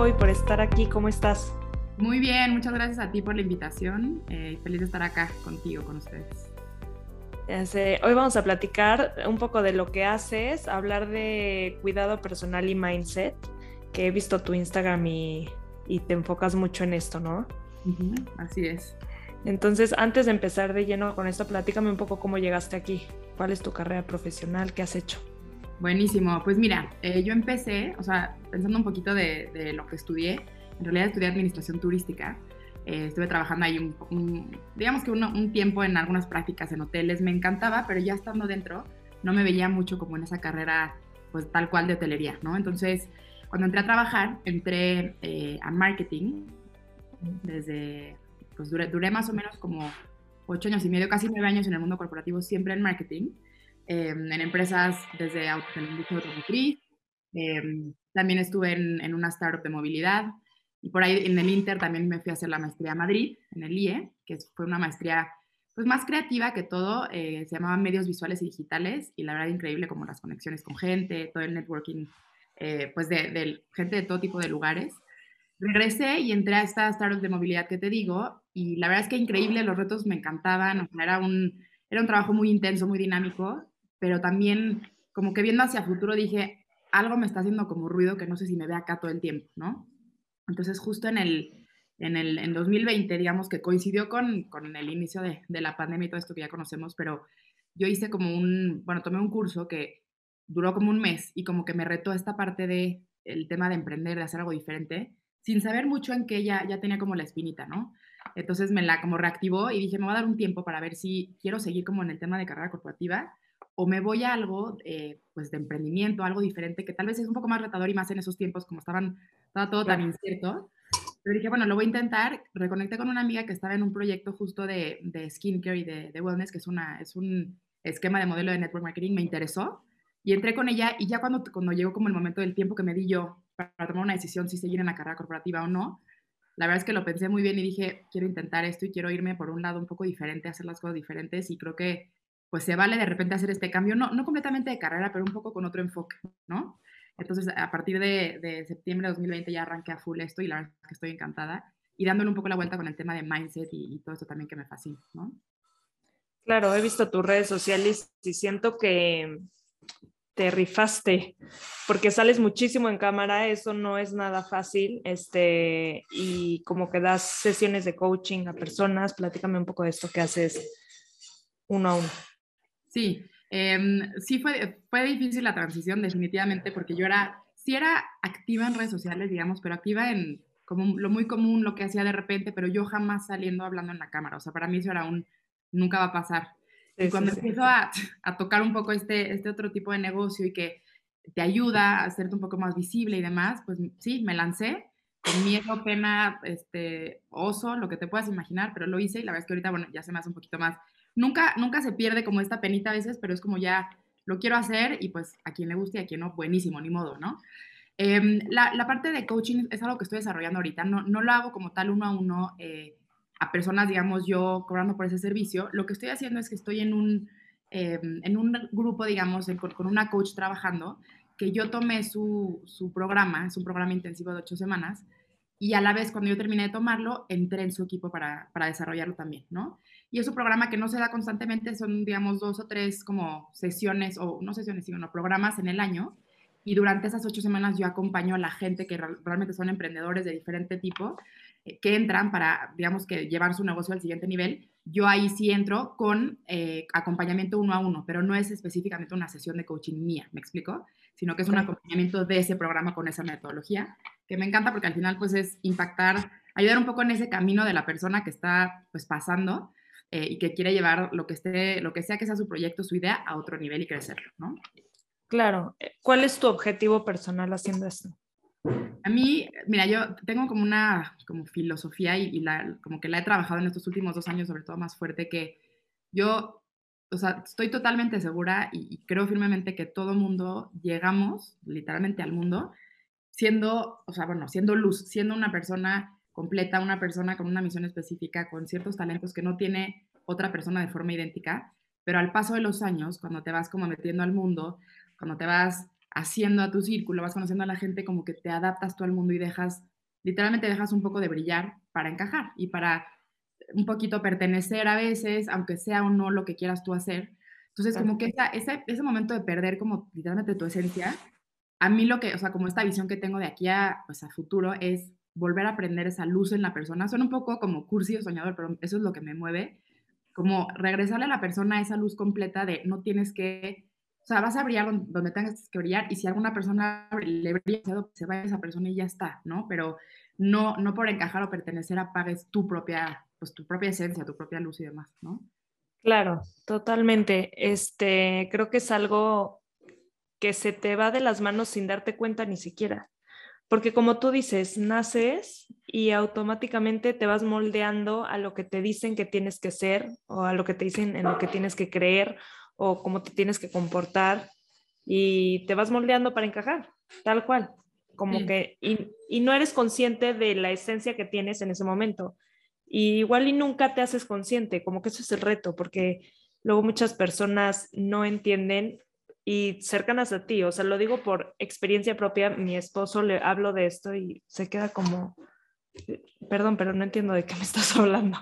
tiempo y por estar aquí. ¿Cómo estás? Muy bien, muchas gracias a ti por la invitación. Eh, feliz de estar acá contigo, con ustedes. Hoy vamos a platicar un poco de lo que haces, hablar de cuidado personal y mindset, que he visto tu Instagram y, te enfocas mucho en esto, ¿no? así es. Entonces, antes de empezar de lleno con esto, platícame un poco cómo llegaste aquí, cuál es tu carrera profesional, qué has hecho. Buenísimo, pues mira, eh, yo empecé, o sea, pensando un poquito de, lo que estudié, en realidad estudié administración turística, eh, estuve trabajando ahí un, digamos que un tiempo en algunas prácticas en hoteles, me encantaba, pero ya estando dentro no me veía mucho como en esa carrera pues tal cual de hotelería, ¿no? Entonces, cuando entré a trabajar, entré eh, a marketing, desde, pues duré, duré, más o menos como ocho años y medio, casi nueve años en el mundo corporativo, siempre en marketing, em, en empresas desde en la automotriz, em, también estuve en, en, una startup de movilidad, y por ahí en el Inter también me fui a hacer la maestría a Madrid, en el IE, que fue una maestría pues más creativa que todo, eh, se llamaba medios visuales y digitales y la verdad increíble como las conexiones con gente, todo el networking, eh, pues de, gente de todo tipo de lugares. Regresé y entré a esta startup de movilidad que te digo y la verdad es que increíble, los retos me encantaban, era, un, era un trabajo muy intenso, muy dinámico, pero también como que viendo hacia futuro dije, algo me está haciendo como ruido que no sé si me ve acá todo el tiempo, ¿no? Entonces, justo en el, en el en 2020, digamos que coincidió con, con el inicio de, de, la pandemia y todo esto que ya conocemos, pero yo hice como un, bueno, tomé un curso que duró como un mes y como que me retó esta parte de el tema de emprender, de hacer algo diferente, sin saber mucho en que ya, ya tenía como la espinita, ¿no? Entonces me la como reactivó y dije, me voy a dar un tiempo para ver si quiero seguir como en el tema de carrera corporativa o me voy a algo eh, pues de emprendimiento, algo diferente, que tal vez es un poco más retador y más en esos tiempos como estaban, estaba todo tan incierto. Pero dije, bueno, lo voy a intentar. Reconecté con una amiga que estaba en un proyecto justo de, de skincare y de, de, wellness, que es, una, es un esquema de modelo de network marketing, me interesó. Y entré con ella y ya cuando, cuando llegó como el momento del tiempo que me di yo para, para tomar una decisión si seguir en la carrera corporativa o no, la verdad es que lo pensé muy bien y dije, quiero intentar esto y quiero irme por un lado un poco diferente, hacer las cosas diferentes y creo que pues se vale de repente hacer este cambio, no, no completamente de carrera, pero un poco con otro enfoque, ¿no? Entonces, a partir de, septiembre de 2020 ya arranqué a full esto y la verdad es que estoy encantada y dándole un poco la vuelta con el tema de mindset y, todo esto también que me fascina, ¿no? Claro, he visto tus redes sociales y siento que te rifaste porque sales muchísimo en cámara, eso no es nada fácil, este, y como que das sesiones de coaching a personas, platícame un poco de esto que haces uno a uno. Sí, em, sí fue, fue difícil la transición definitivamente porque yo era, sí era activa en redes sociales, digamos, pero activa en como lo muy común, lo que hacía de repente, pero yo jamás saliendo hablando en la cámara. O sea, para mí eso era un, nunca va a pasar. y cuando empiezo A, a, tocar un poco este, este otro tipo de negocio y que te ayuda a hacerte un poco más visible y demás, pues sí, me lancé con miedo, pena, este, oso, lo que te puedas imaginar, pero lo hice y la verdad es que ahorita, bueno, ya se me hace un poquito más nunca, nunca se pierde como esta penita a veces, pero es como ya lo quiero hacer y pues a quien le guste y a quien no, buenísimo, ni modo, ¿no? Em, la, la, parte de coaching es algo que estoy desarrollando ahorita, no, no lo hago como tal uno a uno eh, a personas, digamos, yo cobrando por ese servicio. Lo que estoy haciendo es que estoy en un, em, en un grupo, digamos, con, con, una coach trabajando, que yo tomé su, su programa, es un programa intensivo de ocho semanas, y a la vez cuando yo terminé de tomarlo, entré en su equipo para, para desarrollarlo también, ¿no? Y es un programa que no se da constantemente, son, digamos, dos o tres como sesiones, o no sesiones, sino programas en el año. Y durante esas ocho semanas yo acompaño a la gente que realmente son emprendedores de diferente tipo, eh, que entran para, digamos, que llevar su negocio al siguiente nivel. Yo ahí sí entro con eh, acompañamiento uno a uno, pero no es específicamente una sesión de coaching mía, ¿me explico? Sino que es un acompañamiento de ese programa con esa metodología, que me encanta porque al final pues es impactar, ayudar un poco en ese camino de la persona que está pues pasando eh, y que quiere llevar lo que, esté, lo que sea que sea su proyecto, su idea, a otro nivel y crecerlo, ¿no? Claro. Eh, ¿Cuál es tu objetivo personal haciendo esto? A mí, mira, yo tengo como una como filosofía y, la, como que la he trabajado en estos últimos dos años, sobre todo más fuerte, que yo, o sea, estoy totalmente segura y, y creo firmemente que todo mundo llegamos literalmente al mundo siendo, o sea, bueno, siendo luz, siendo una persona completa, una persona con una misión específica, con ciertos talentos que no tiene otra persona de forma idéntica, pero al paso de los años, cuando te vas como metiendo al mundo, cuando te vas haciendo a tu círculo, vas conociendo a la gente, como que te adaptas tú al mundo y dejas literalmente dejas un poco de brillar para encajar y para un poquito pertenecer a veces, aunque sea o no lo que quieras tú hacer. Entonces, como que ese, ese momento de perder como literalmente tu esencia, a mí lo que, o sea, como esta visión que tengo de aquí a, pues, a futuro es volver a aprender esa luz en la persona. Suena un poco como cursi o soñador, pero eso es lo que me mueve. Como regresarle a la persona esa luz completa de no tienes que, o sea, vas a brillar donde, tengas que brillar y si alguna persona le brilla, se va esa persona y ya está, ¿no? Pero no, no por encajar o pertenecer apagues tu propia, pues tu propia esencia, tu propia luz y demás, ¿no? Claro, totalmente. Este, creo que es algo que se te va de las manos sin darte cuenta ni siquiera. Porque como tú dices, naces y automáticamente te vas moldeando a lo que te dicen que tienes que ser o a lo que te dicen en lo que tienes que creer o cómo te tienes que comportar y te vas moldeando para encajar, tal cual. Como que, y, y, no eres consciente de la esencia que tienes en ese momento. Y igual y nunca te haces consciente, como que eso es el reto, porque luego muchas personas no entienden y cercanas a ti. O sea, lo digo por experiencia propia. Mi esposo le hablo de esto y se queda como, perdón, pero no entiendo de qué me estás hablando.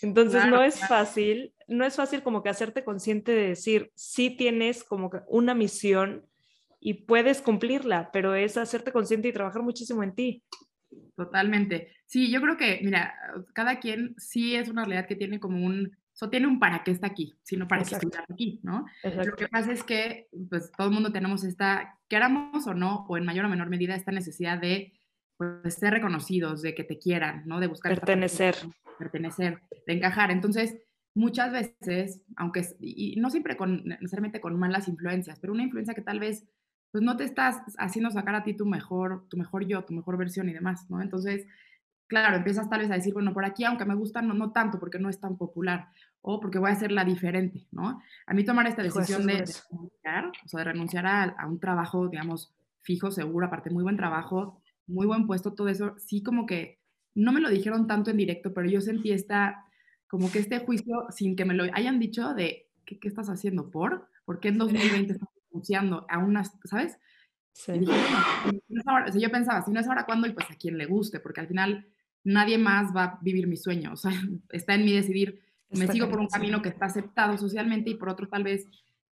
Entonces no es fácil, no es fácil como que hacerte consciente de decir, sí tienes como que una misión y puedes cumplirla, pero es hacerte consciente y trabajar muchísimo en ti. Totalmente. Sí, yo creo que, mira, cada quien sí es una realidad que tiene como un, eso tiene un para qué está aquí, sino para qué está aquí, ¿no? Lo que pasa es que, pues, todo el mundo tenemos esta, queramos o no, o en mayor o menor medida, esta necesidad de pues, ser reconocidos, de que te quieran, ¿no? De buscar pertenecer. pertenecer, de encajar. Entonces, muchas veces, aunque, y no siempre con, necesariamente con malas influencias, pero una influencia que tal vez, pues, no te estás haciendo sacar a ti tu mejor, tu mejor yo, tu mejor versión y demás, ¿no? Entonces, claro, empiezas tal vez a decir, bueno, por aquí, aunque me gusta, no, no tanto, porque no es tan popular, o porque voy a hacerla diferente, ¿no? A mí tomar esta decisión de, renunciar, o sea, de renunciar a, un trabajo, digamos, fijo, seguro, aparte muy buen trabajo, muy buen puesto, todo eso, sí como que no me lo dijeron tanto en directo, pero yo sentí esta, como que este juicio, sin que me lo hayan dicho, de, ¿qué, qué estás haciendo por? ¿Por qué en 2020 estás renunciando a unas, ¿sabes? Sí. yo pensaba, si no es ahora, ¿cuándo? Y pues a quien le guste, porque al final nadie más va a vivir mi sueño. O sea, está en mí decidir, me sigo por un camino que está aceptado socialmente y por otro tal vez,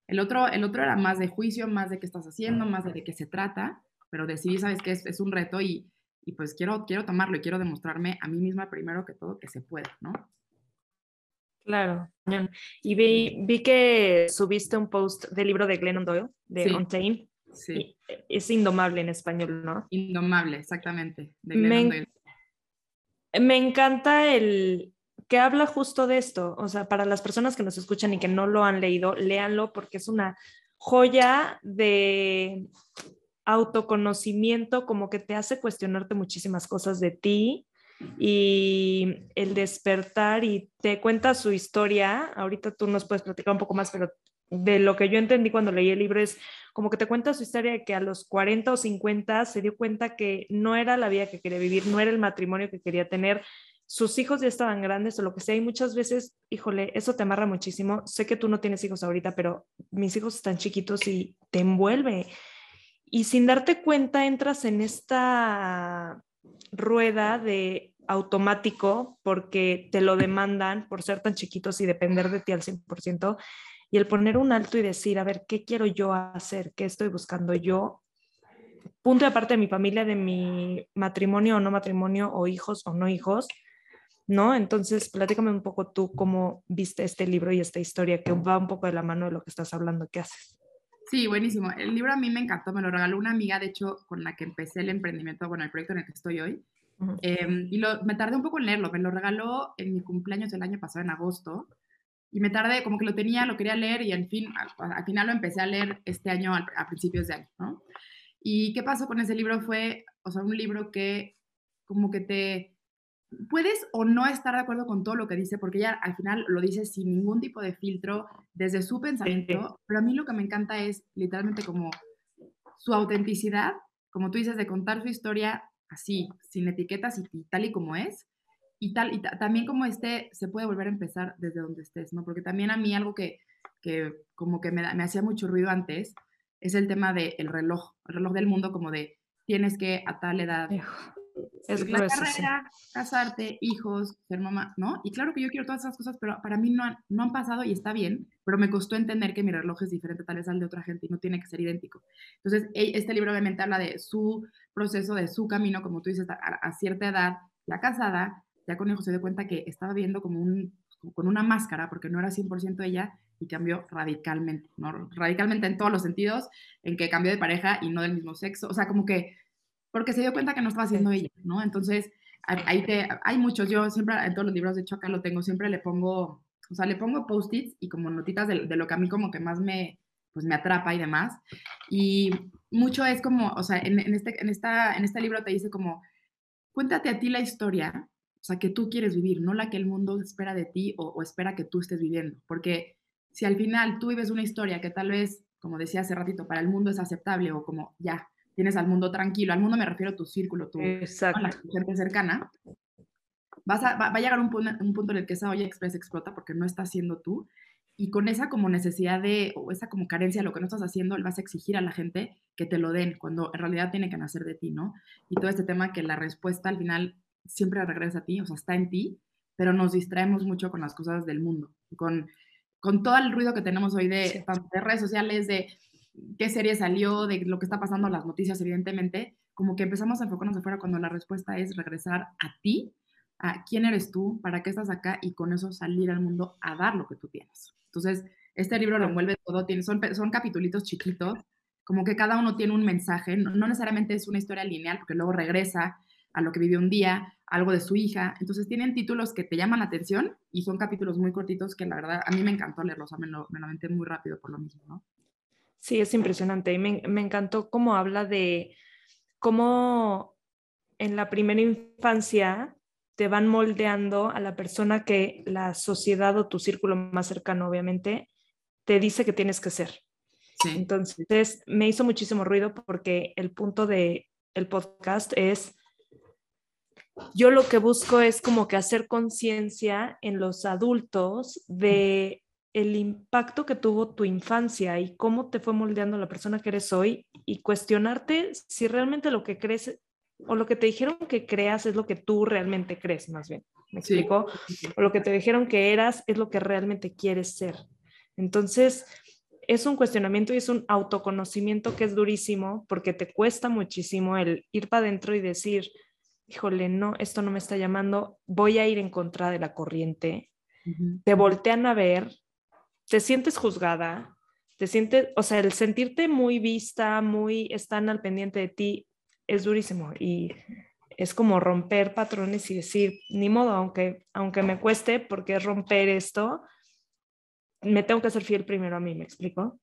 el otro, el otro era más de juicio, más de qué estás haciendo, más de, de qué se trata, pero decidí, sabes que es, es, un reto y, y, pues quiero, quiero tomarlo y quiero demostrarme a mí misma primero que todo que se puede, ¿no? Claro. Y vi, vi que subiste un post del libro de Glennon Doyle, de sí. Sí. Es indomable en español, ¿no? Indomable, exactamente. De Glennon Doyle me encanta el que habla justo de esto. O sea, para las personas que nos escuchan y que no lo han leído, léanlo porque es una joya de autoconocimiento, como que te hace cuestionarte muchísimas cosas de ti y el despertar y te cuenta su historia. Ahorita tú nos puedes platicar un poco más, pero de lo que yo entendí cuando leí el libro es como que te cuenta su historia de que a los 40 o 50 se dio cuenta que no era la vida que quería vivir, no era el matrimonio que quería tener, sus hijos ya estaban grandes o lo que sea, y muchas veces, híjole, eso te amarra muchísimo. Sé que tú no tienes hijos ahorita, pero mis hijos están chiquitos y te envuelve. Y sin darte cuenta entras en esta rueda de automático porque te lo demandan por ser tan chiquitos y depender de ti al 100% y el poner un alto y decir, a ver, ¿qué quiero yo hacer? ¿Qué estoy buscando yo? Punto de aparte de mi familia, de mi matrimonio o no matrimonio, o hijos o no hijos, ¿no? Entonces, platícame un poco tú cómo viste este libro y esta historia que va un poco de la mano de lo que estás hablando, ¿qué haces? Sí, buenísimo. El libro a mí me encantó, me lo regaló una amiga, de hecho, con la que empecé el emprendimiento, bueno, el proyecto en el que estoy hoy. Em, y lo, me tardé un poco en leerlo, me lo regaló en mi cumpleaños el año pasado, en agosto, y me tardé, como que lo tenía, lo quería leer y al fin, al, final lo empecé a leer este año, a, principios de año, ¿no? Y qué pasó con ese libro fue, o sea, un libro que como que te puedes o no estar de acuerdo con todo lo que dice, porque ella al final lo dice sin ningún tipo de filtro, desde su pensamiento, pero a mí lo que me encanta es literalmente como su autenticidad, como tú dices, de contar su historia así, sin etiquetas y tal y como es, y tal, y también como este se puede volver a empezar desde donde estés, ¿no? Porque también a mí algo que, que como que me, me, hacía mucho ruido antes es el tema del reloj, el reloj del mundo como de tienes que a tal edad es la carrera, casarte, hijos, ser mamá, ¿no? Y claro que yo quiero todas esas cosas, pero para mí no han, no han pasado y está bien, pero me costó entender que mi reloj es diferente tal vez al de otra gente y no tiene que ser idéntico. Entonces, e, este libro obviamente habla de su proceso, de su camino, como tú dices, a, cierta edad, la casada, ya con hijos se dio cuenta que estaba viendo como un, con una máscara, porque no era 100% ella, y cambió radicalmente, ¿no? Radicalmente en todos los sentidos, en que cambió de pareja y no del mismo sexo, o sea, como que porque se dio cuenta que no estaba haciendo ella, ¿no? Entonces, ahí te, hay muchos, yo siempre en todos los libros, de hecho acá lo tengo, siempre le pongo, o sea, le pongo post-its y como notitas de, lo que a mí como que más me, pues me atrapa y demás. Y mucho es como, o sea, en, este, en, esta, en este libro te dice como, cuéntate a ti la historia, o sea, que tú quieres vivir, no la que el mundo espera de ti o, o espera que tú estés viviendo. Porque si al final tú vives una historia que tal vez, como decía hace ratito, para el mundo es aceptable o como ya, tienes al mundo tranquilo, al mundo me refiero a tu círculo, tu, gente cercana, vas a, va, a llegar un, un, punto en el que esa olla express explota porque no estás siendo tú y con esa como necesidad de, o esa como carencia, lo que no estás haciendo, vas a exigir a la gente que te lo den, cuando en realidad tiene que nacer de ti, ¿no? Y todo este tema que la respuesta al final siempre regresa a ti, o sea, está en ti, pero nos distraemos mucho con las cosas del mundo, con, con todo el ruido que tenemos hoy de, de redes sociales, de qué serie salió, de lo que está pasando, las noticias, evidentemente, como que empezamos a enfocarnos afuera cuando la respuesta es regresar a ti, a quién eres tú, para qué estás acá y con eso salir al mundo a dar lo que tú tienes. Entonces, este libro lo envuelve todo, tiene, son, son capitulitos chiquitos, como que cada uno tiene un mensaje, no, no necesariamente es una historia lineal, porque luego regresa a lo que vivió un día, algo de su hija. Entonces tienen títulos que te llaman la atención y son capítulos muy cortitos que la verdad a mí me encantó leerlos, o me lo, me lo aventé muy rápido por lo mismo, ¿no? Sí, es impresionante. Y me, encantó cómo habla de cómo en la primera infancia te van moldeando a la persona que la sociedad o tu círculo más cercano, obviamente, te dice que tienes que ser. Entonces, me hizo muchísimo ruido porque el punto del el podcast es, yo lo que busco es como que hacer conciencia en los adultos de el impacto que tuvo tu infancia y cómo te fue moldeando la persona que eres hoy y cuestionarte si realmente lo que crees o lo que te dijeron que creas es lo que tú realmente crees, más bien. ¿Me explico? O lo que te dijeron que eras es lo que realmente quieres ser. Entonces, es un cuestionamiento y es un autoconocimiento que es durísimo porque te cuesta muchísimo el ir para adentro y decir, híjole, no, esto no me está llamando, voy a ir en contra de la corriente. Te voltean a ver te sientes juzgada, te sientes, o sea, el sentirte muy vista, muy están al pendiente de ti, es durísimo y es como romper patrones y decir, ni modo, aunque, aunque me cueste, porque romper esto, me tengo que ser fiel primero a mí, ¿me explico?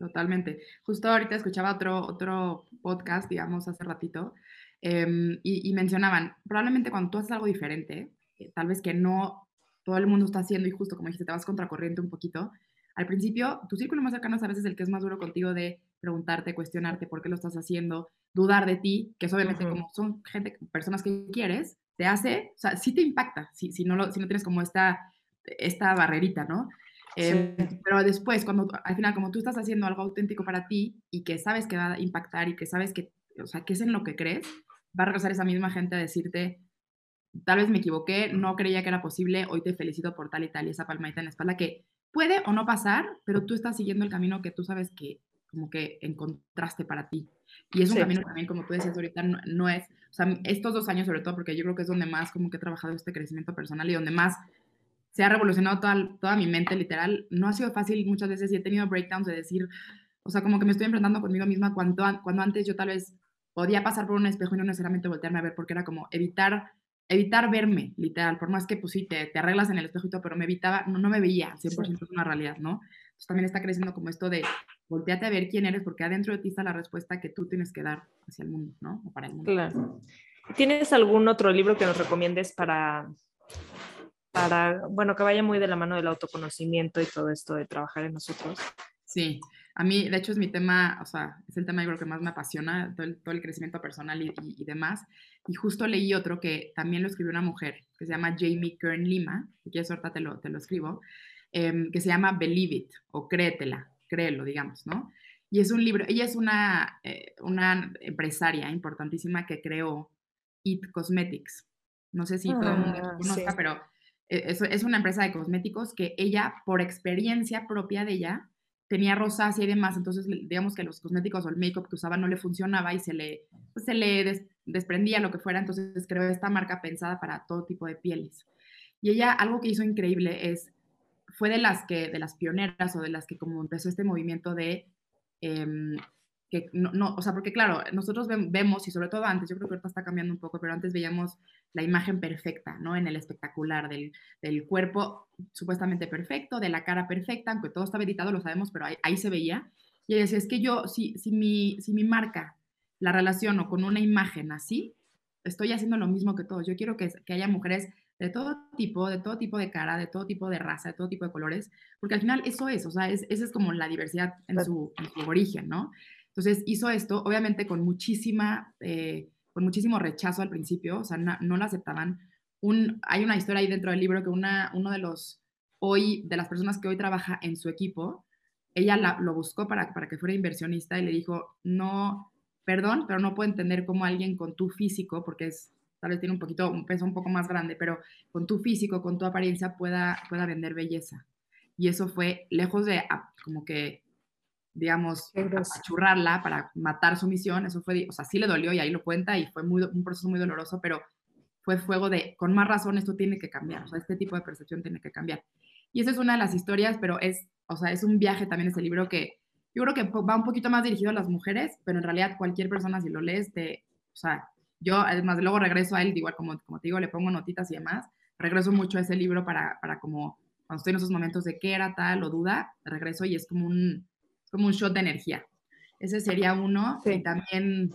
Totalmente. Justo ahorita escuchaba otro, otro podcast, digamos, hace ratito, em, y, y, mencionaban, probablemente cuando tú haces algo diferente, eh, tal vez que no todo el mundo está haciendo y justo como dijiste, te vas contracorriente un poquito, al principio, tu círculo más cercano es a veces el que es más duro contigo de preguntarte, cuestionarte por qué lo estás haciendo, dudar de ti, que es obviamente como son gente, personas que quieres, te hace, o sea, sí te impacta, si, si, no, lo, si no tienes como esta, esta barrerita, ¿no? Em, pero después, cuando al final, como tú estás haciendo algo auténtico para ti y que sabes que va a impactar y que sabes que, o sea, que es en lo que crees, va a regresar esa misma gente a decirte, tal vez me equivoqué, no creía que era posible, hoy te felicito por tal y tal, y esa palmadita en la espalda que puede o no pasar, pero tú estás siguiendo el camino que tú sabes que como que encontraste para ti. Y es un camino también, como tú decías ahorita, no, es, o sea, estos dos años sobre todo, porque yo creo que es donde más como que he trabajado este crecimiento personal y donde más se ha revolucionado toda, toda mi mente, literal, no ha sido fácil muchas veces y he tenido breakdowns de decir, o sea, como que me estoy enfrentando conmigo misma cuando, cuando antes yo tal vez podía pasar por un espejo y no necesariamente voltearme a ver porque era como evitar evitar verme, literal, por más que pues sí, te, te arreglas en el espejo y todo, pero me evitaba, no, no me veía, 100% es una realidad, ¿no? Entonces también está creciendo como esto de volteate a ver quién eres, porque adentro de ti está la respuesta que tú tienes que dar hacia el mundo, ¿no? O para el mundo. Claro. ¿Tienes algún otro libro que nos recomiendes para, para, bueno, que vaya muy de la mano del autoconocimiento y todo esto de trabajar en nosotros? Sí, a mí, de hecho, es mi tema, o sea, es el tema yo creo que más me apasiona, todo el, todo el crecimiento personal y, y, demás. Y justo leí otro que también lo escribió una mujer, que se llama Jamie Kern Lima, si quieres ahorita te lo, te lo escribo, eh, que se llama Believe It, o Créetela, créelo, digamos, ¿no? Y es un libro, ella es una, eh, una empresaria importantísima que creó It Cosmetics. No sé si todo el mundo Ah, conozca, sí. pero eh, es, es una empresa de cosméticos que ella, por experiencia propia de ella, tenía rosácea y demás, entonces digamos que los cosméticos o el make-up que usaba no le funcionaba y se le, pues, se le des- desprendía lo que fuera, entonces creó esta marca pensada para todo tipo de pieles. Y ella, algo que hizo increíble es, fue de las que, de las pioneras o de las que como empezó este movimiento de, em, que no, no, o sea, porque claro, nosotros ve- vemos, y sobre todo antes, yo creo que ahorita está cambiando un poco, pero antes veíamos la imagen perfecta, ¿no? En el espectacular, del, del cuerpo supuestamente perfecto, de la cara perfecta, aunque todo estaba editado, lo sabemos, pero ahí, ahí se veía. Y ella decía, es que yo, si, si, mi, si mi marca la relaciono con una imagen así, estoy haciendo lo mismo que todos. Yo quiero que, que haya mujeres de todo tipo, de todo tipo de cara, de todo tipo de raza, de todo tipo de colores, porque al final eso es, o sea, es, esa es como la diversidad en su, en su origen, ¿no? Entonces hizo esto, obviamente con muchísima, eh, con muchísimo rechazo al principio, o sea, no, no la aceptaban. Un, hay una historia ahí dentro del libro que una, uno de los, hoy, de las personas que hoy trabaja en su equipo, ella la, lo buscó para, para que fuera inversionista y le dijo, no, perdón, pero no puedo entender cómo alguien con tu físico, porque es, tal vez tiene un poquito, un peso un poco más grande, pero con tu físico, con tu apariencia pueda, pueda vender belleza. Y eso fue lejos de ah, como que digamos, apachurrarla para matar su misión. Eso fue, o sea, sí le dolió y ahí lo cuenta y fue muy, un proceso muy doloroso, pero fue fuego de, con más razón, esto tiene que cambiar. O sea, este tipo de percepción tiene que cambiar. Y esa es una de las historias, pero es, o sea, es un viaje también ese libro que yo creo que va un poquito más dirigido a las mujeres, pero en realidad cualquier persona si lo lees, te, o sea, yo además luego regreso a él, igual como, como te digo, le pongo notitas y demás, regreso mucho a ese libro para, para como, cuando estoy en esos momentos de qué era tal o duda, regreso y es como un, como un shot de energía. Ese sería uno. Sí. Y también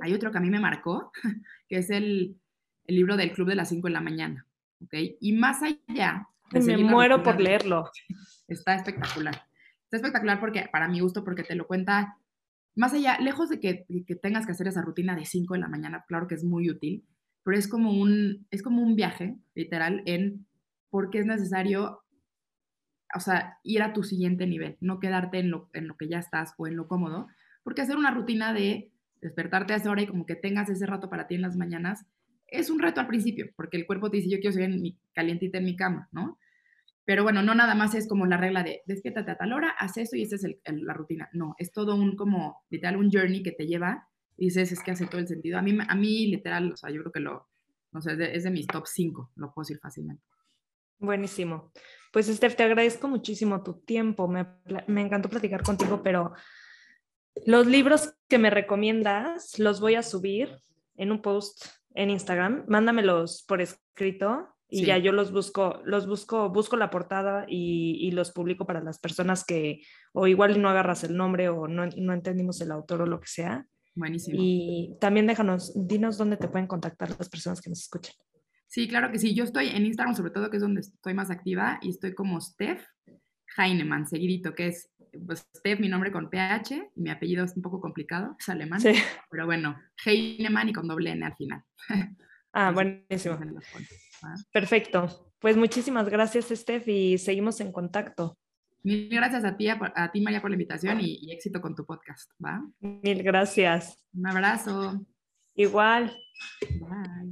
hay otro que a mí me marcó, que es el, el libro del Club de las 5 de la mañana. ¿ok? Y más allá... Me muero por leerlo. Está espectacular. Está espectacular porque, para mi gusto, porque te lo cuenta más allá, lejos de que, que tengas que hacer esa rutina de 5 de la mañana, claro que es muy útil, pero es como un, es como un viaje, literal, en por qué es necesario, o sea, ir a tu siguiente nivel, no quedarte en lo, en lo que ya estás o en lo cómodo, porque hacer una rutina de despertarte a esa hora y como que tengas ese rato para ti en las mañanas, es un reto al principio, porque el cuerpo te dice, yo quiero seguir en mi, calientita en mi cama, ¿no? Pero bueno, no nada más es como la regla de despiértate a tal hora, haz eso y esa es el- el- la rutina. No, es todo un como, literal, un journey que te lleva y dices, es que hace todo el sentido. A mí, a mí literal, o sea, yo creo que lo, no sé, es de, es de mis top 5, lo puedo decir fácilmente. Buenísimo. Pues, Steph, te agradezco muchísimo tu tiempo. Me, encantó platicar contigo, pero los libros que me recomiendas los voy a subir en un post en Instagram. Mándamelos por escrito y Sí. ya yo los busco, los busco, busco la portada y, y los publico para las personas que o igual no agarras el nombre o no, no entendimos el autor o lo que sea. Buenísimo. Y también déjanos, dinos dónde te pueden contactar las personas que nos escuchan. Sí, claro que sí. Yo estoy en Instagram, sobre todo, que es donde estoy más activa, y estoy como Steph Heinemann, seguidito, que es pues, Steph, mi nombre con PH, y mi apellido es un poco complicado, es alemán, Sí. pero bueno, Heinemann y con doble N al final. Ah, buenísimo. ¿va? Perfecto. Pues muchísimas gracias, Steph, y seguimos en contacto. Mil gracias a ti, a, a ti María, por la invitación y, y éxito con tu podcast, ¿va? Mil gracias. Un abrazo. Igual. Bye.